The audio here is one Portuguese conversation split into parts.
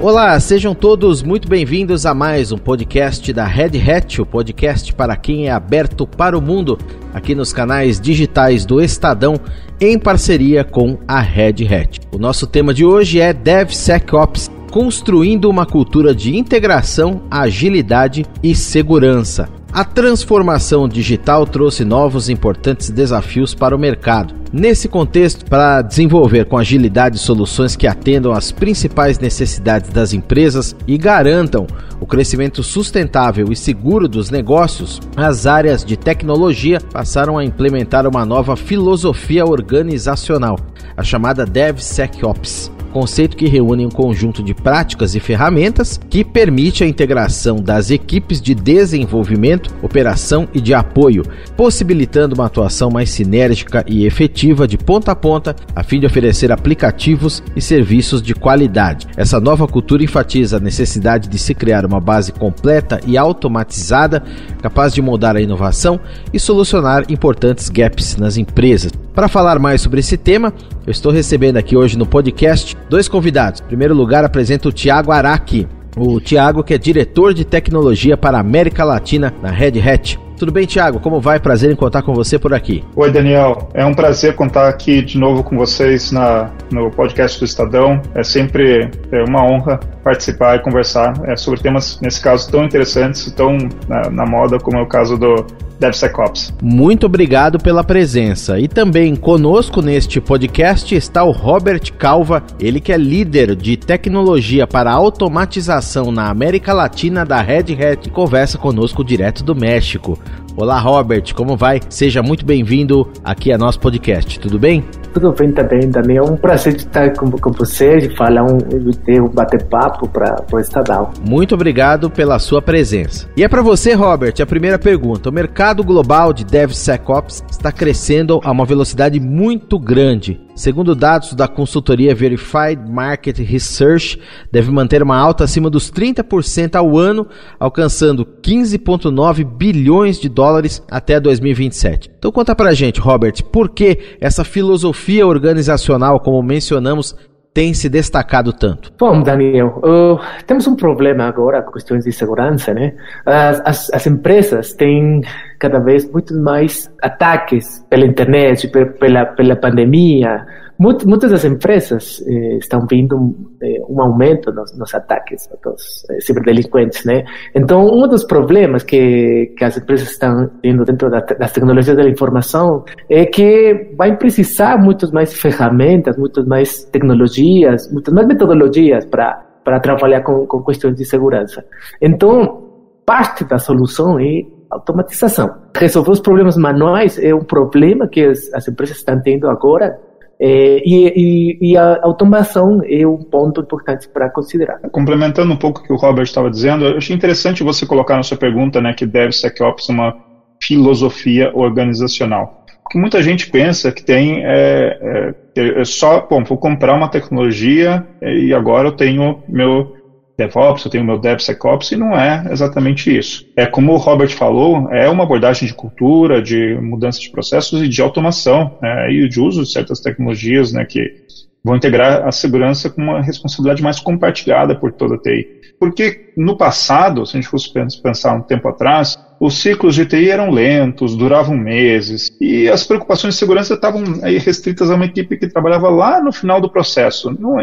Olá, sejam todos muito bem-vindos a mais um podcast da Red Hat, o podcast para quem é aberto para o mundo, aqui nos canais digitais do Estadão, em parceria com a Red Hat. O nosso tema de hoje é DevSecOps, construindo uma cultura de integração, agilidade e segurança. A transformação digital trouxe novos e importantes desafios para o mercado. Nesse contexto, para desenvolver com agilidade soluções que atendam às principais necessidades das empresas e garantam o crescimento sustentável e seguro dos negócios, as áreas de tecnologia passaram a implementar uma nova filosofia organizacional, a chamada DevSecOps conceito que reúne um conjunto de práticas e ferramentas que permite a integração das equipes de desenvolvimento, operação e de apoio, possibilitando uma atuação mais sinérgica e efetiva de ponta a ponta, a fim de oferecer aplicativos e serviços de qualidade. Essa nova cultura enfatiza a necessidade de se criar uma base completa e automatizada, capaz de moldar a inovação e solucionar importantes gaps nas empresas. Para falar mais sobre esse tema, eu estou recebendo aqui hoje no podcast dois convidados. Em primeiro lugar, apresento o Tiago Araki. O Tiago, que é diretor de tecnologia para a América Latina na Red Hat. Tudo bem, Tiago? Como vai? Prazer em contar com você por aqui. Oi, Daniel. É um prazer contar aqui de novo com vocês na, no podcast do Estadão. É sempre é uma honra participar e conversar é, sobre temas, nesse caso, tão interessantes, tão na, na moda como é o caso do DevSecOps. Muito obrigado pela presença. E também conosco neste podcast está o Robert Calva, ele que é líder de tecnologia para automatização na América Latina da Red Hat, conversa conosco direto do México. Olá, Robert, como vai? Seja muito bem-vindo aqui a nosso podcast, tudo bem? Tudo bem também, Daniel. É um prazer estar com, com você e falar um, ter um bate-papo para o Estadão. Muito obrigado pela sua presença. E é para você, Robert, a primeira pergunta. O mercado global de DevSecOps está crescendo a uma velocidade muito grande. Segundo dados da consultoria Verified Market Research, deve manter uma alta acima dos 30% ao ano, alcançando 15,9 bilhões de dólares até 2027. Então conta pra gente, Robert, por que essa filosofia organizacional, como mencionamos, tem se destacado tanto? Bom, Daniel, uh, temos um problema agora com questões de segurança, né? As, as, as, empresas têm cada vez muito mais ataques pela internet, pela, pela pandemia, muitas das empresas eh, estão vendo eh, um aumento nos, nos ataques dos eh, ciberdelinquentes, né? Então, um dos problemas que, que as empresas estão tendo dentro da, das tecnologias da informação é que vai precisar muitas mais ferramentas, muitas mais tecnologias, muitas mais metodologias para para trabalhar com, com questões de segurança. Então, parte da solução é automatização. Resolver os problemas manuais é um problema que as, as empresas estão tendo agora é, e, e, e, a automação é um ponto importante para considerar. Complementando um pouco o que o Robert estava dizendo, eu achei interessante você colocar na sua pergunta né, que DevSecOps é uma filosofia organizacional. Porque muita gente pensa que tem é, é, é só, bom, vou comprar uma tecnologia e agora eu tenho meu DevOps, eu tenho meu DevSecOps, e não é exatamente isso. É como o Robert falou, é uma abordagem de cultura, de mudança de processos e de automação, né, e de uso de certas tecnologias né, que vão integrar a segurança com uma responsabilidade mais compartilhada por toda a TI. Porque no passado, se a gente fosse pensar um tempo atrás, os ciclos de TI eram lentos, duravam meses, e as preocupações de segurança estavam restritas a uma equipe que trabalhava lá no final do processo. Não,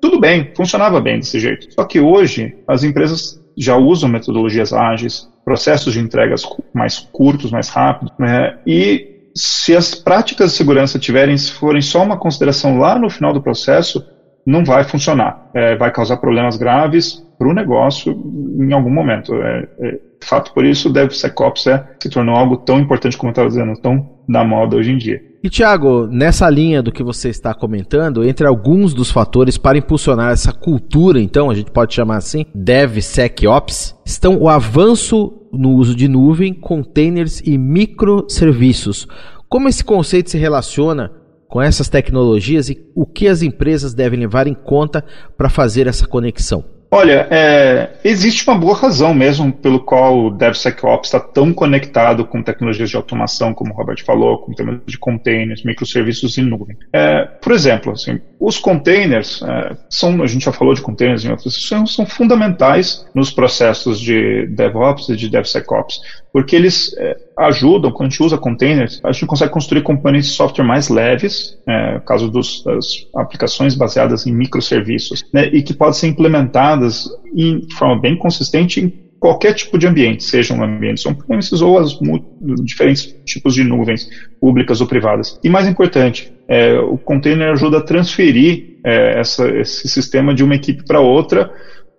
tudo bem, funcionava bem desse jeito. Só que hoje as empresas já usam metodologias ágeis, processos de entregas mais curtos, mais rápidos, né? e se as práticas de segurança tiverem, se forem só uma consideração lá no final do processo, não vai funcionar. É, vai causar problemas graves para o negócio em algum momento. É, é, fato por isso, o DevSecOps é, se tornou algo tão importante como eu estava dizendo, tão da moda hoje em dia. E Tiago, nessa linha do que você está comentando, entre alguns dos fatores para impulsionar essa cultura, então, a gente pode chamar assim, DevSecOps, estão o avanço no uso de nuvem, containers e microserviços. Como esse conceito se relaciona com essas tecnologias e o que as empresas devem levar em conta para fazer essa conexão? Olha, é, existe uma boa razão mesmo pelo qual o DevSecOps está tão conectado com tecnologias de automação, como o Robert falou, com temas de containers, microserviços em nuvem. É, por exemplo, assim, os containers é, são, a gente já falou de containers em outras sessões, são fundamentais nos processos de DevOps e de DevSecOps, porque eles é, ajudam, quando a gente usa containers, a gente consegue construir componentes de software mais leves, é, caso dos, das aplicações baseadas em microserviços, né, e que podem ser implementadas em, de forma bem consistente em qualquer tipo de ambiente, sejam ambientes on-premises ou as diferentes tipos de nuvens, públicas ou privadas. E mais importante, é, o container ajuda a transferir é, essa, esse sistema de uma equipe para outra,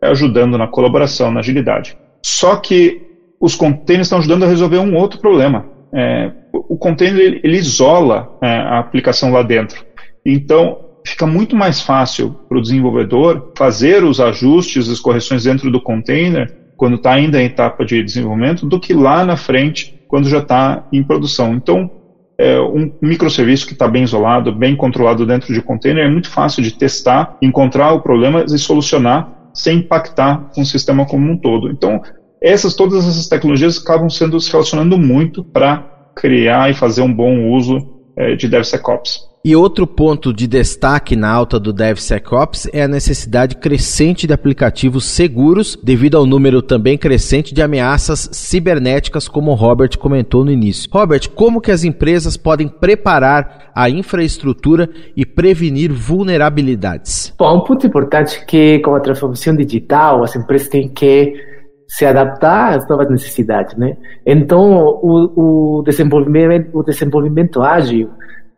ajudando na colaboração, na agilidade. Só que os containers estão ajudando a resolver um outro problema. É, o container ele, isola é, a aplicação lá dentro. Então, fica muito mais fácil para o desenvolvedor fazer os ajustes, as correções dentro do container, quando está ainda em etapa de desenvolvimento, do que lá na frente, quando já está em produção. Então, é, um microserviço que está bem isolado, bem controlado dentro de container, é muito fácil de testar, encontrar o problema e solucionar sem impactar com o sistema como um todo. Então, essas, todas essas tecnologias acabam sendo se relacionando muito para criar e fazer um bom uso é, de DevSecOps. E outro ponto de destaque na alta do DevSecOps é a necessidade crescente de aplicativos seguros, devido ao número também crescente de ameaças cibernéticas, como o Robert comentou no início. Robert, como que as empresas podem preparar a infraestrutura e prevenir vulnerabilidades? Bom, um ponto importante é que com a transformação digital, as empresas têm que se adaptar às novas necessidades, né? Então, o, o desenvolvimento, o desenvolvimento ágil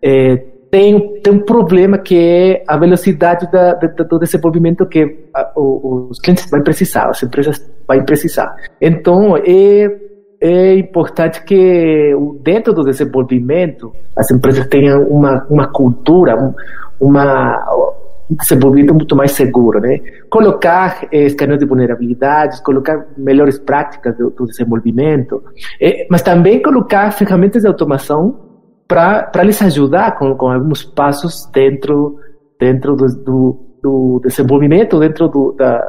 é, tem, tem um problema que é a velocidade da, da, do desenvolvimento que a, os clientes vão precisar, as empresas vão precisar. Então, é, é importante que dentro do desenvolvimento as empresas tenham uma, uma cultura, uma desenvolvimento muito mais seguro, né? Colocar eh, escaneos de vulnerabilidades, colocar melhores práticas do, do desenvolvimento, eh, mas também colocar ferramentas de automação para lhes ajudar com, com alguns passos dentro dentro do, do, do desenvolvimento, dentro do da,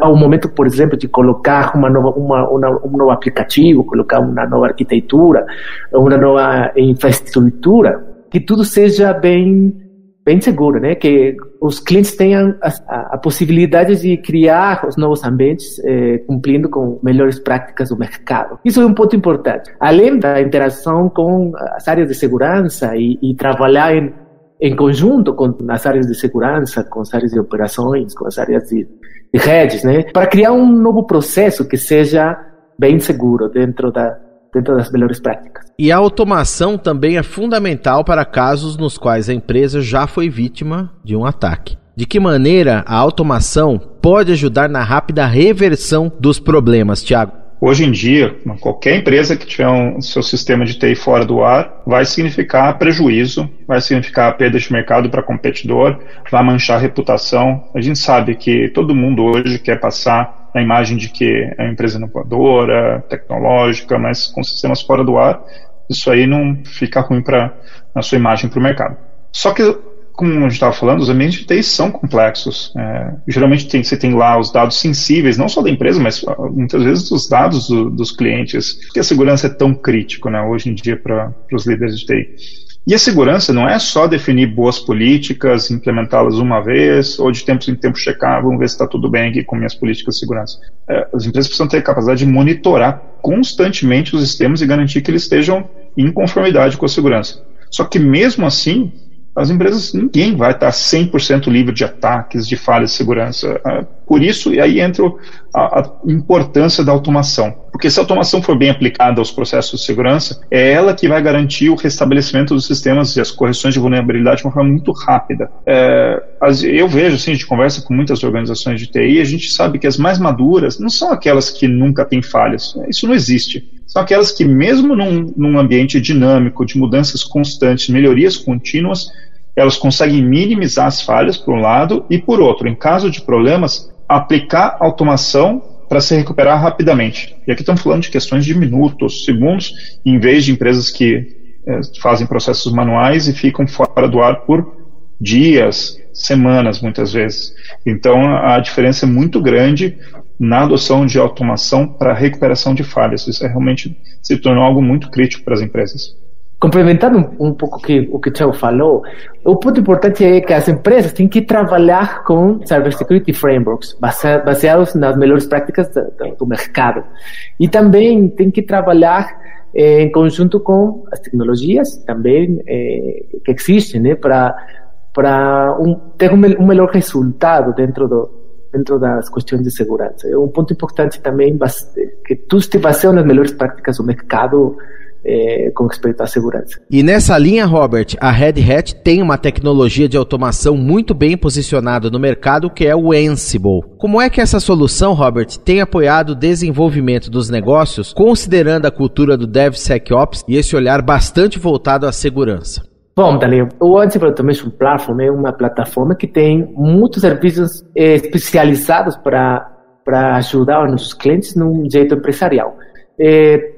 ao momento, por exemplo, de colocar uma nova, uma, uma, um novo aplicativo, colocar uma nova arquitetura, uma nova infraestrutura, que tudo seja bem bem seguro, né? Que os clientes tenham a, a possibilidade de criar os novos ambientes eh, cumprindo com melhores práticas do mercado. Isso é um ponto importante. Além da interação com as áreas de segurança e, e trabalhar em, em conjunto com as áreas de segurança, com as áreas de operações, com as áreas de, de redes, né? Para criar um novo processo que seja bem seguro dentro da dentro das melhores práticas. E a automação também é fundamental para casos nos quais a empresa já foi vítima de um ataque. De que maneira a automação pode ajudar na rápida reversão dos problemas, Tiago? Hoje em dia, qualquer empresa que tiver um seu sistema de TI fora do ar vai significar prejuízo, vai significar perda de mercado para competidor, vai manchar a reputação. A gente sabe que todo mundo hoje quer passar a imagem de que é uma empresa inovadora, tecnológica, mas com sistemas fora do ar, isso aí não fica ruim para a sua imagem para o mercado. Só que, como a gente estava falando, os ambientes de TI são complexos. É, geralmente tem, você tem lá os dados sensíveis, não só da empresa, mas ah, muitas vezes os dados do, dos clientes, porque a segurança é tão crítico né, hoje em dia para os líderes de TI. E a segurança não é só definir boas políticas, implementá-las uma vez, ou de tempos em tempos checar, vamos ver se está tudo bem aqui com minhas políticas de segurança. É, as empresas precisam ter a capacidade de monitorar constantemente os sistemas e garantir que eles estejam em conformidade com a segurança. Só que mesmo assim, as empresas, ninguém vai estar 100% livre de ataques, de falhas de segurança. Ah, por isso, e aí entra a, a, importância da automação. Porque se a automação for bem aplicada aos processos de segurança, é ela que vai garantir o restabelecimento dos sistemas e as correções de vulnerabilidade de uma forma muito rápida. É, eu vejo, assim, a gente conversa com muitas organizações de TI, a gente sabe que as mais maduras não são aquelas que nunca têm falhas. Isso não existe são aquelas que, mesmo num, num, ambiente dinâmico, de mudanças constantes, melhorias contínuas, elas conseguem minimizar as falhas, por um lado, e por outro, em caso de problemas, aplicar automação para se recuperar rapidamente. E aqui estamos falando de questões de minutos, segundos, em vez de empresas que é, fazem processos manuais e ficam fora do ar por dias, semanas, muitas vezes. Então, a diferença é muito grande na adoção de automação para recuperação de falhas. Isso é realmente se tornou algo muito crítico para as empresas. Complementando um, um pouco que, o que o Thiago falou, o ponto importante é que as empresas têm que trabalhar com cybersecurity frameworks baseados nas melhores práticas do, do mercado. E também tem que trabalhar eh, em conjunto com as tecnologias também eh, que existem né, para para um, ter um, um melhor resultado dentro do, dentro das questões de segurança. É um ponto importante também que tudo se baseia nas melhores práticas do mercado é, com respeito à segurança. E nessa linha, Robert, a Red Hat tem uma tecnologia de automação muito bem posicionada no mercado, que é o Ansible. Como é que essa solução, Robert, tem apoiado o desenvolvimento dos negócios, considerando a cultura do DevSecOps e esse olhar bastante voltado à segurança? Bom, Daniel, o Ansible Automation Platform é uma plataforma que tem muitos serviços especializados para para ajudar os nossos clientes num jeito empresarial. É,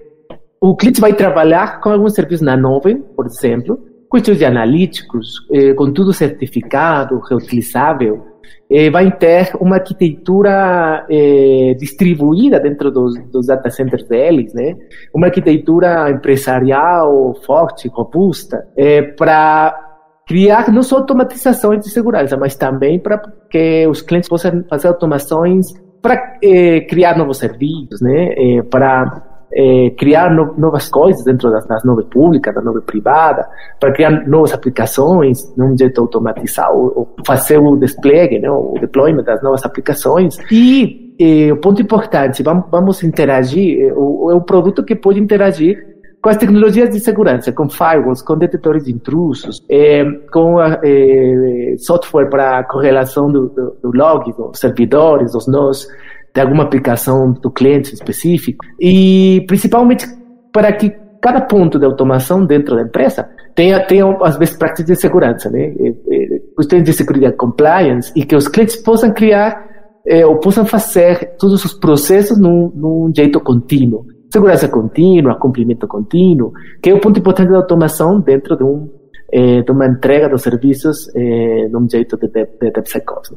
o cliente vai trabalhar com alguns serviços na nuvem, por exemplo, questões de analíticos, eh, com tudo certificado, reutilizável. Eh, vai ter uma arquitetura eh, distribuída dentro dos, dos, data centers deles, né? Uma arquitetura empresarial forte, robusta, eh, para criar não só automatizações de segurança, mas também para que os clientes possam fazer automações para eh, criar novos serviços, né? Eh, para é, criar no, novas coisas dentro das, das nuvens públicas, da nuvem privada, para criar novas aplicações de um jeito automatizado, ou fazer o desplegue, né, o deployment das novas aplicações. E é, o ponto importante, vamos, vamos interagir, é o, é um produto que pode interagir com as tecnologias de segurança, com firewalls, com detectores de intrusos, é, com é, software para correlação do, do, do log, dos servidores, dos nós, de alguma aplicação do cliente específico e principalmente para que cada ponto de automação dentro da empresa tenha, tenha as best practices de segurança, né? Questões de segurança compliance e que os clientes possam criar eh, ou possam fazer todos os processos num, num jeito contínuo. Segurança contínua, cumprimento contínuo, que é o ponto importante da automação dentro de, um, eh, de uma entrega dos serviços eh, num jeito de, de, de DevSecOps.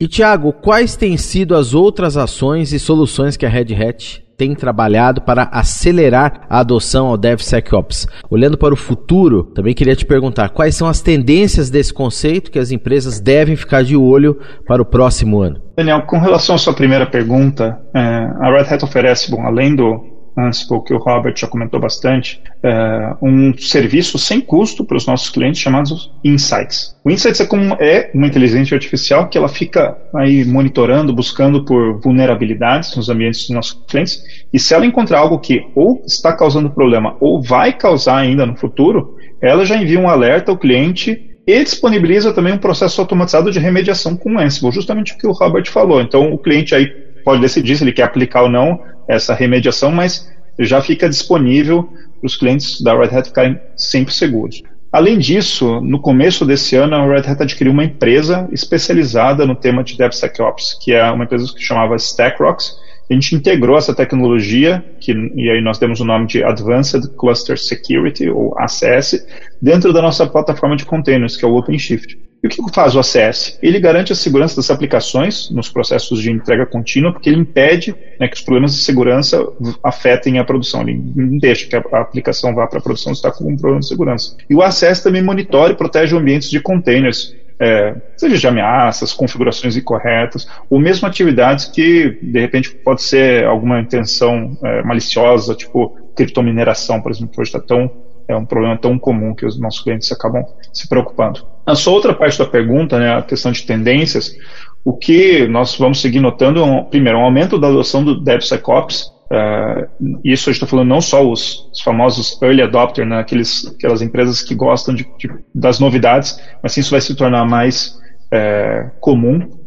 E Tiago, quais têm sido as outras ações e soluções que a Red Hat tem trabalhado para acelerar a adoção ao DevSecOps? Olhando para o futuro, também queria te perguntar quais são as tendências desse conceito que as empresas devem ficar de olho para o próximo ano. Daniel, com relação à sua primeira pergunta, é, a Red Hat oferece, bom, além do Ansible, que o Robert já comentou bastante, é, um serviço sem custo para os nossos clientes chamados Insights. O Insights é, como, é uma inteligência artificial que ela fica aí monitorando, buscando por vulnerabilidades nos ambientes dos nossos clientes, e se ela encontrar algo que ou está causando problema ou vai causar ainda no futuro, ela já envia um alerta ao cliente e disponibiliza também um processo automatizado de remediação com o Ansible, justamente o que o Robert falou. Então, o cliente aí pode decidir se ele quer aplicar ou não essa remediação, mas já fica disponível para os clientes da Red Hat ficarem sempre seguros. Além disso, no começo desse ano, a Red Hat adquiriu uma empresa especializada no tema de DevSecOps, que é uma empresa que chamava StackRox. A gente integrou essa tecnologia, que, e aí nós demos o nome de Advanced Cluster Security, ou ACS, dentro da nossa plataforma de containers, que é o OpenShift. E o que faz o ACS? Ele garante a segurança das aplicações nos processos de entrega contínua, porque ele impede né, que os problemas de segurança afetem a produção. Ele não deixa que a aplicação vá para a produção se está com um problema de segurança. E o ACS também monitora e protege ambientes de containers, é, seja de ameaças, configurações incorretas, ou mesmo atividades que, de repente, pode ser alguma intenção é, maliciosa, tipo criptomineração, por exemplo, que hoje está tão é um problema tão comum que os nossos clientes acabam se preocupando. A sua outra parte da pergunta, né, a questão de tendências, o que nós vamos seguir notando, é primeiro, um aumento da adoção do DevSecOps, uh, isso a gente está falando não só os, os, famosos early adopter, né, aquelas empresas que gostam de, de, das novidades, mas sim isso vai se tornar mais é, comum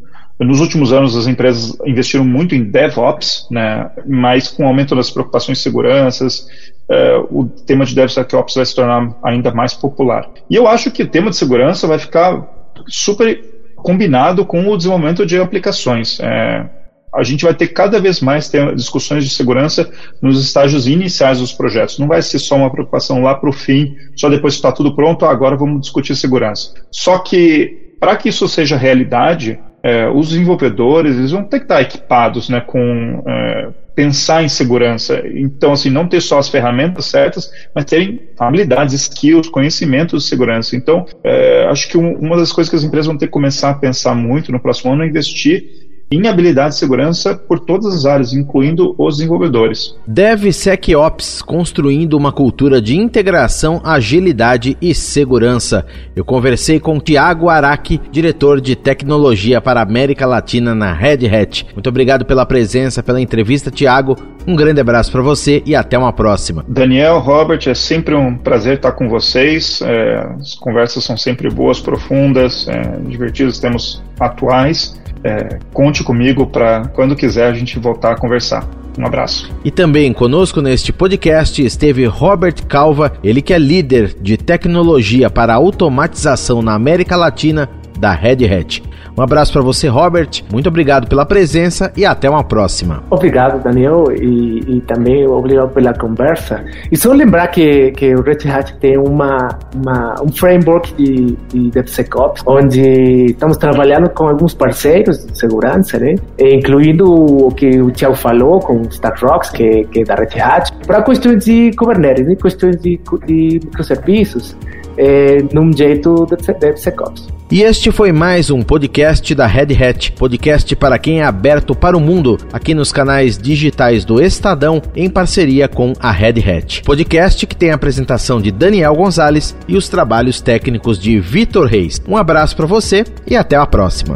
nos últimos anos, as empresas investiram muito em DevOps, né, mas com o aumento das preocupações de segurança, uh, o tema de DevSecOps vai se tornar ainda mais popular. E eu acho que o tema de segurança vai ficar super combinado com o desenvolvimento de aplicações. É, a gente vai ter cada vez mais discussões de segurança nos estágios iniciais dos projetos. Não vai ser só uma preocupação lá para o fim, só depois que está tudo pronto, agora vamos discutir segurança. Só que para que isso seja realidade, é, os desenvolvedores eles vão ter que estar equipados né, com é, pensar em segurança. Então, assim, não ter só as ferramentas certas, mas terem habilidades, skills, conhecimentos de segurança. Então, é, acho que um, uma das coisas que as empresas vão ter que começar a pensar muito no próximo ano é investir em habilidade de segurança por todas as áreas, incluindo os desenvolvedores. DevSecOps, construindo uma cultura de integração, agilidade e segurança. Eu conversei com Tiago Araque, diretor de tecnologia para a América Latina na Red Hat. Muito obrigado pela presença, pela entrevista, Tiago. Um grande abraço para você e até uma próxima. Daniel, Robert, é sempre um prazer estar com vocês. É, as conversas são sempre boas, profundas, é, divertidas, temos atuais é, conte comigo para quando quiser a gente voltar a conversar. Um abraço. E também conosco neste podcast esteve Robert Calva, ele que é líder de tecnologia para automatização na América Latina da Red Hat. Um abraço para você, Robert. Muito obrigado pela presença e até uma próxima. Obrigado, Daniel, e, e também obrigado pela conversa. E só lembrar que, que o Red Hat tem uma, uma um framework de, de DevSecOps, onde estamos trabalhando com alguns parceiros de segurança, né? incluindo o que o Tiago falou com StackRox, que, que é da Red Hat, para questões de Kubernetes, né? questões de, de microserviços é, num jeito de DevSecOps. E este foi mais um podcast da Red Hat, podcast para quem é aberto para o mundo, aqui nos canais digitais do Estadão, em parceria com a Red Hat. Podcast que tem a apresentação de Daniel Gonzalez e os trabalhos técnicos de Vitor Reis. Um abraço para você e até a próxima.